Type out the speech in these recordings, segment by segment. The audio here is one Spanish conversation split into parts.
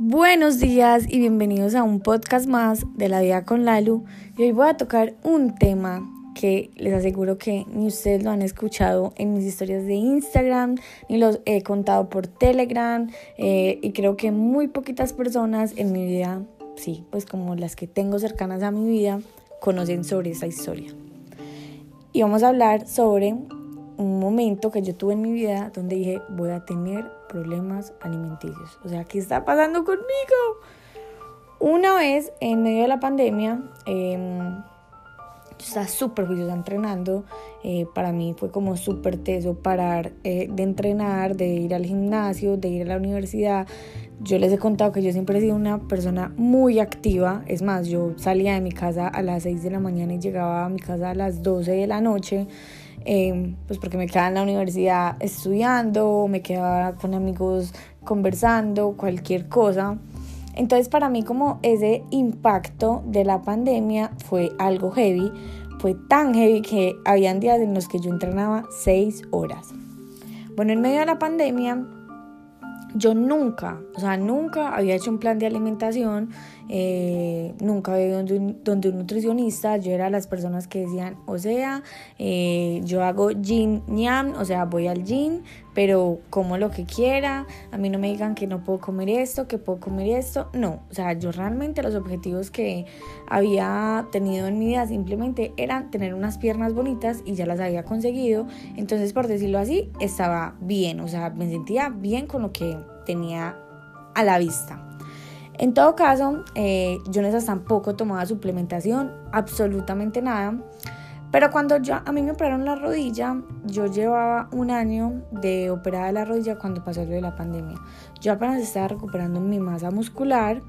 Buenos días y bienvenidos a un podcast más de la vida con Lalu. Y hoy voy a tocar un tema que les aseguro que ni ustedes lo han escuchado en mis historias de Instagram, ni los he contado por Telegram. Eh, y creo que muy poquitas personas en mi vida, sí, pues como las que tengo cercanas a mi vida, conocen sobre esta historia. Y vamos a hablar sobre un momento que yo tuve en mi vida donde dije voy a tener problemas alimenticios. O sea, ¿qué está pasando conmigo? Una vez en medio de la pandemia, eh, estaba súper juiciosa entrenando. Eh, para mí fue como súper teso parar eh, de entrenar, de ir al gimnasio, de ir a la universidad. Yo les he contado que yo siempre he sido una persona muy activa. Es más, yo salía de mi casa a las 6 de la mañana y llegaba a mi casa a las 12 de la noche. Em, pues porque me quedaba en la universidad estudiando, me quedaba con amigos conversando, cualquier cosa. Entonces para mí como ese impacto de la pandemia fue algo heavy, fue tan heavy que habían días en los que yo entrenaba seis horas. Bueno, en medio de la pandemia yo nunca, o sea, nunca había hecho un plan de alimentación, eh, nunca había ido donde un, donde un, nutricionista, yo era las personas que decían, o sea, eh, yo hago gym ñam, o sea, voy al gym, pero como lo que quiera, a mí no me digan que no puedo comer esto, que puedo comer esto, no, o sea, yo realmente los objetivos que había tenido en mi vida simplemente eran tener unas piernas bonitas y ya las había conseguido, entonces por decirlo así, estaba bien, o sea, me sentía bien con lo que tenía a la vista. En todo caso, eh, yo en esas tampoco tomaba suplementación, absolutamente nada. Pero cuando yo, a mí me operaron la rodilla, yo llevaba un año de operada la rodilla cuando pasó lo de la pandemia. Yo apenas estaba recuperando mi masa muscular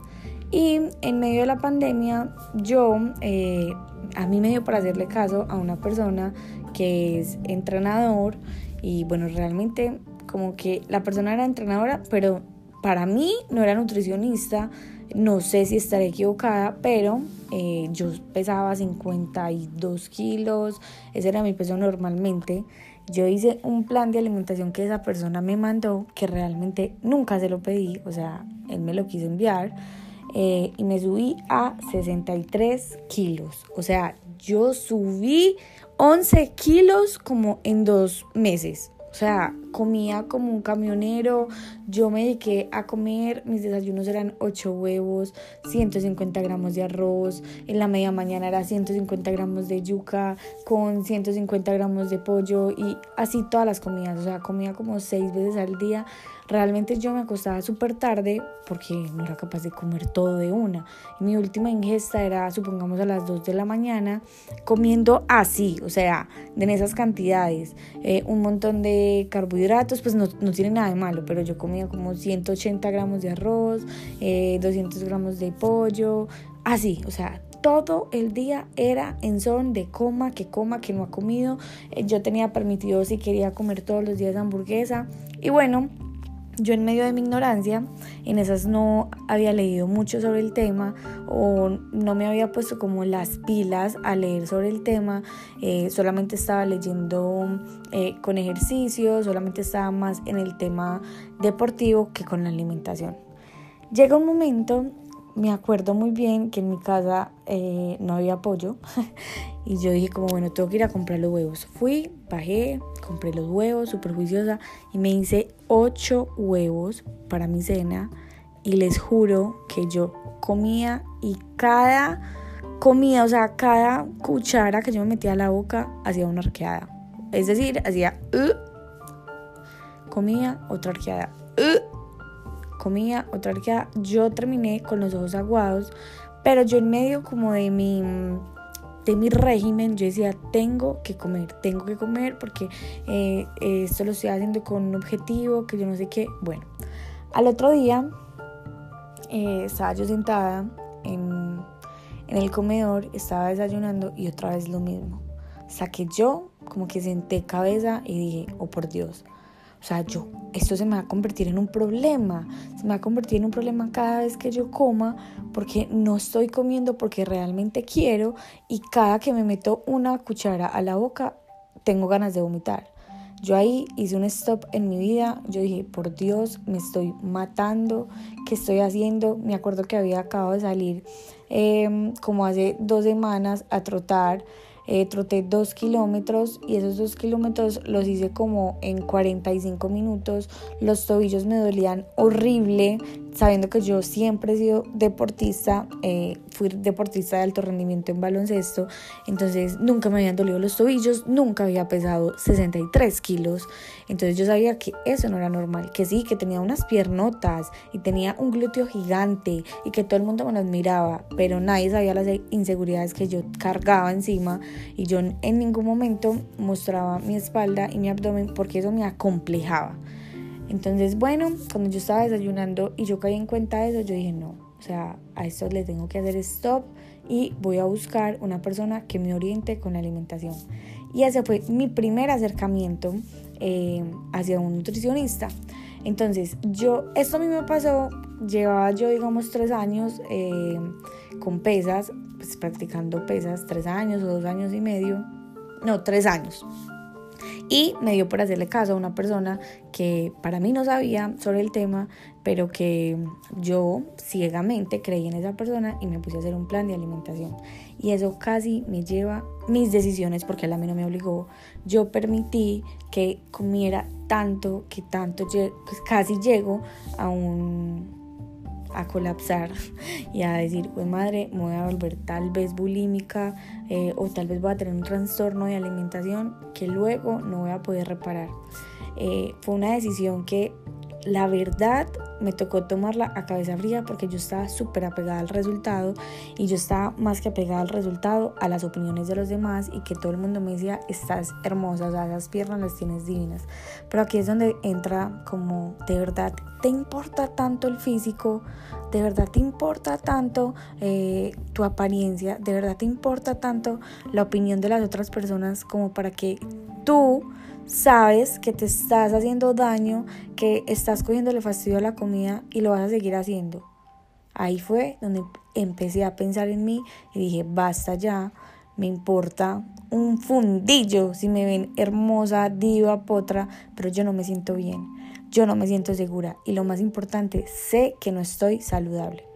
y en medio de la pandemia yo, eh, a mí me dio para hacerle caso a una persona que es entrenador y bueno, realmente como que la persona era entrenadora, pero para mí no era nutricionista, no sé si estaré equivocada, pero eh, yo pesaba 52 kilos, ese era mi peso normalmente. Yo hice un plan de alimentación que esa persona me mandó, que realmente nunca se lo pedí, o sea, él me lo quiso enviar, eh, y me subí a 63 kilos. O sea, yo subí 11 kilos como en dos meses. O sea, comía como un camionero. Yo me dediqué a comer, mis desayunos eran 8 huevos, 150 gramos de arroz. En la media mañana era 150 gramos de yuca con 150 gramos de pollo y así todas las comidas. O sea, comía como 6 veces al día. Realmente yo me acostaba súper tarde porque no era capaz de comer todo de una. Mi última ingesta era, supongamos, a las 2 de la mañana, comiendo así, o sea, en esas cantidades. Eh, un montón de carbohidratos, pues no, no, tiene nada de malo, pero yo comía como 180 gramos de arroz, 200 eh, gramos de pollo, así, o sea, todo el día era en son de coma, que coma, que no ha comido. Eh, yo tenía permitido si quería comer todos los días hamburguesa. Y bueno, yo en medio de mi ignorancia, en esas no había leído mucho sobre el tema o no me había puesto como las pilas a leer sobre el tema, eh, solamente estaba leyendo eh, con ejercicio, solamente estaba más en el tema deportivo que con la alimentación. Llega un momento me acuerdo muy bien que en mi casa eh, no había pollo y yo dije como bueno tengo que ir a comprar los huevos fui bajé compré los huevos súper juiciosa y me hice ocho huevos para mi cena y les juro que yo comía y cada comida o sea cada cuchara que yo me metía a la boca hacía una arqueada. Es decir hacía comía otra arqueada uh, comía, otra que Yo terminé con los ojos aguados, pero yo en medio como de mi de mi régimen, yo decía, tengo que comer, tengo que comer porque eh, esto lo estoy haciendo con un objetivo, que yo no sé qué. Bueno, al otro día eh, estaba yo sentada en, en el comedor, estaba desayunando y otra vez lo mismo. Saqué yo como que senté cabeza y dije, oh por Dios, o sea, yo, esto se me va a convertir en un problema, se me va a convertir en un problema cada vez que yo coma porque no estoy comiendo porque realmente quiero y cada que me meto una cuchara a la boca tengo ganas de vomitar. Yo ahí hice un stop en mi vida, yo dije, por Dios, me estoy matando, ¿qué estoy haciendo? Me acuerdo que había acabado de salir em, como hace dos semanas a trotar eh, troté dos kilómetros y esos dos kilómetros los hice como en 45 minutos. Los tobillos me dolían horrible, sabiendo que yo siempre he sido deportista, eh, fui deportista de alto rendimiento en baloncesto, entonces nunca me habían dolido los tobillos, nunca había pesado 63 kilos, entonces yo sabía que eso no era normal, que sí, que tenía unas piernotas y tenía un glúteo gigante y que todo el mundo me admiraba, pero nadie sabía las inseguridades que yo cargaba encima y yo en ningún momento mostraba mi espalda y mi abdomen porque eso me acomplejaba. Entonces, bueno, cuando yo estaba desayunando y yo caí en cuenta de eso, yo dije, no, o sea, a esto le tengo que hacer stop y voy a buscar una persona que me oriente con la alimentación. Y ese fue mi primer acercamiento eh, hacia un nutricionista. Entonces, yo, esto a mí me pasó, llevaba yo, digamos, tres años eh, con pesas, pues practicando pesas, tres años o dos años y medio, no, tres años. Y me dio por hacerle caso a una persona que para mí no sabía sobre el tema, pero que yo ciegamente creí en esa persona y me puse a hacer un plan de alimentación. Y eso casi me lleva mis decisiones, porque él a mí no me obligó. Yo permití que comiera tanto, que tanto, pues casi llego a un a colapsar y a decir, pues madre, me voy a volver tal vez bulímica eh, o tal vez voy a tener un trastorno de alimentación que luego no voy a poder reparar. Eh, fue una decisión que la verdad me tocó tomarla a cabeza fría porque yo estaba súper apegada al resultado y yo estaba más que apegada al resultado a las opiniones de los demás y que todo el mundo me decía estás hermosa, o sea, esas piernas las tienes divinas. Pero aquí es donde entra como de verdad te importa tanto el físico, de verdad te importa tanto eh, tu apariencia, de verdad te importa tanto la opinión de las otras personas como para que tú sabes que te estás haciendo daño, que estás cogiéndole fastidio a la comida y lo vas a seguir haciendo. Ahí fue donde empecé a pensar en mí y dije, basta ya, me importa un fundillo si me ven hermosa, diva, potra, pero yo no me siento bien, yo no me siento segura y lo más importante, sé que no estoy saludable.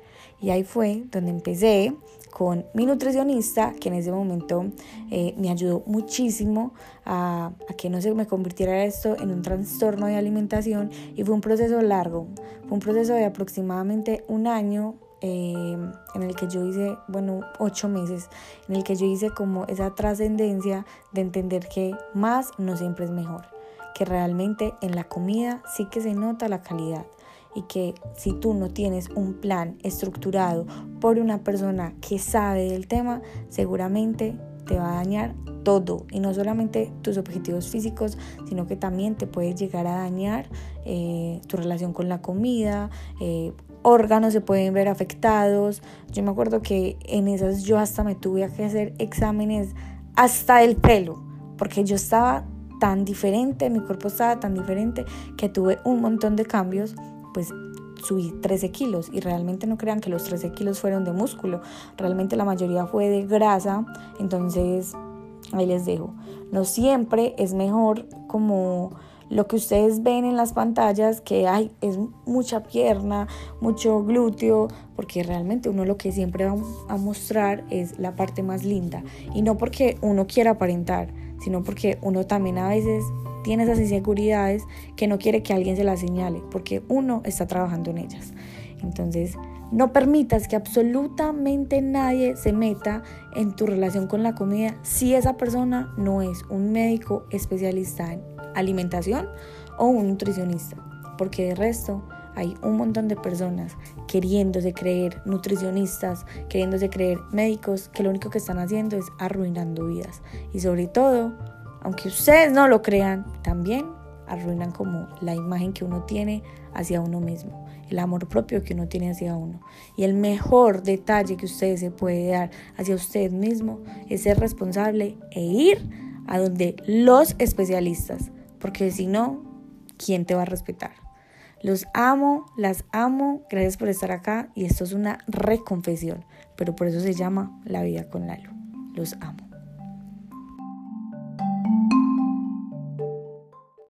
Y ahí fue donde empecé con mi nutricionista, que en ese momento eh, me ayudó muchísimo a, que no se me convirtiera esto en un trastorno de alimentación. Y fue un proceso largo, fue un proceso de aproximadamente un año eh, en el que yo hice, bueno, ocho meses, en el que yo hice como esa trascendencia de entender que más no siempre es mejor, que realmente en la comida sí que se nota la calidad y que si tú no tienes un plan estructurado por una persona que sabe del tema, seguramente te va a dañar todo y no solamente tus objetivos físicos, sino que también te puede llegar a dañar eh, tu relación con la comida, eh, órganos se pueden ver afectados. Yo me acuerdo que en esas yo hasta me tuve que hacer exámenes hasta el pelo, porque yo estaba tan diferente, mi cuerpo estaba tan diferente que tuve un montón de cambios pues subí 13 kilos y realmente no crean que los 13 kilos fueron de músculo, realmente la mayoría fue de grasa, entonces ahí les dejo. No siempre es mejor como lo que ustedes ven en las pantallas, que hay es mucha pierna, mucho glúteo, porque realmente uno lo que siempre va a mostrar es la parte más linda. Y no porque uno quiera aparentar, sino porque uno también a veces tiene esas inseguridades que no quiere que alguien se las señale, porque uno está trabajando en ellas. Entonces, no permitas que absolutamente nadie se meta en tu relación con la comida si esa persona no es un médico especialista en alimentación o un nutricionista, porque de resto hay un montón de personas queriéndose creer nutricionistas, queriéndose creer médicos, que lo único que están haciendo es arruinando vidas y sobre todo aunque ustedes no lo crean, también arruinan como la imagen que uno tiene hacia uno mismo, el amor propio que uno tiene hacia uno. Y el mejor detalle que usted se puede dar hacia usted mismo es ser responsable e ir a donde los especialistas, porque si no, ¿quién te va a respetar? Los amo, las amo, gracias por estar acá y esto es una reconfesión, pero por eso se llama La vida con Lalo. Los amo.